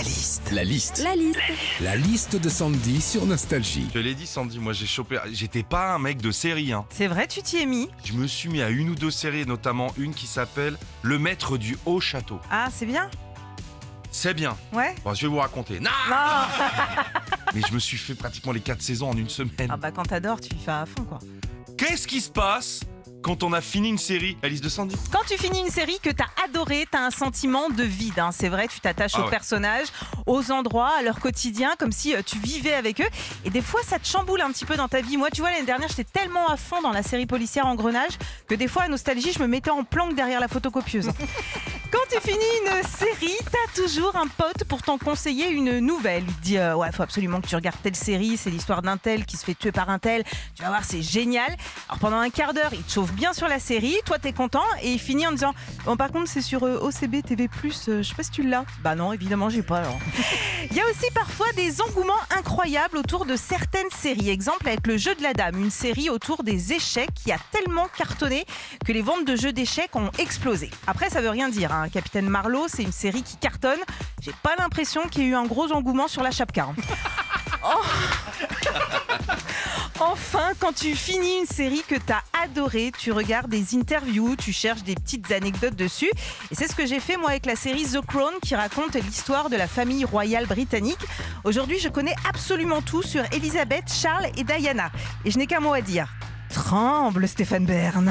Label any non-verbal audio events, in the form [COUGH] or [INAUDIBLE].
La liste. La liste. La liste. La liste de Sandy sur Nostalgie. Je l'ai dit Sandy, moi j'ai chopé. J'étais pas un mec de série. Hein. C'est vrai, tu t'y es mis? Je me suis mis à une ou deux séries, notamment une qui s'appelle Le Maître du Haut Château. Ah, c'est bien? C'est bien. Ouais Bon, je vais vous raconter. Non Non [LAUGHS] Mais je me suis fait pratiquement les quatre saisons en une semaine. Ah bah quand t'adores, tu y fais à fond quoi. Qu'est-ce qui se passe quand on a fini une série La liste de Sandy. Quand tu finis une série que t'as adorée, t'as un sentiment de vide. hein. C'est vrai, tu t'attaches Ah aux ouais. personnages, aux endroits, à leur quotidien, comme si euh, tu vivais avec eux. Et des fois, ça te chamboule un petit peu dans ta vie. Moi, tu vois, l'année dernière, j'étais tellement à fond dans la série policière Engrenage que des fois, à Nostalgie, je me mettais en planque derrière la photocopieuse. [LAUGHS] Quand tu finis une série, t'as toujours un pote pour t'en conseiller une nouvelle. Il te dit euh, ouais, faut absolument que tu regardes telle série, c'est l'histoire d'un tel qui se fait tuer par un tel. Tu vas voir, c'est génial. Alors pendant un quart d'heure, il te chauffe bien sur la série, toi t'es content et il finit en disant bon par contre c'est sur euh, OCB TV+, euh, je sais pas si tu l'as. Bah non, évidemment j'ai pas. Il y a aussi parfois des engouements incroyables autour de certaines séries. Exemple avec le jeu de la dame, une série autour des échecs qui a tellement cartonné que les ventes de jeux d'échecs ont explosé. Après, ça veut rien dire. Hein. Capitaine Marlowe, c'est une série qui cartonne. J'ai pas l'impression qu'il y ait eu un gros engouement sur la chapka. hein. [LAUGHS] Oh. Enfin, quand tu finis une série que t'as adorée, tu regardes des interviews, tu cherches des petites anecdotes dessus. Et c'est ce que j'ai fait moi avec la série The Crown qui raconte l'histoire de la famille royale britannique. Aujourd'hui, je connais absolument tout sur Elisabeth, Charles et Diana. Et je n'ai qu'un mot à dire. Tremble, Stéphane Bern.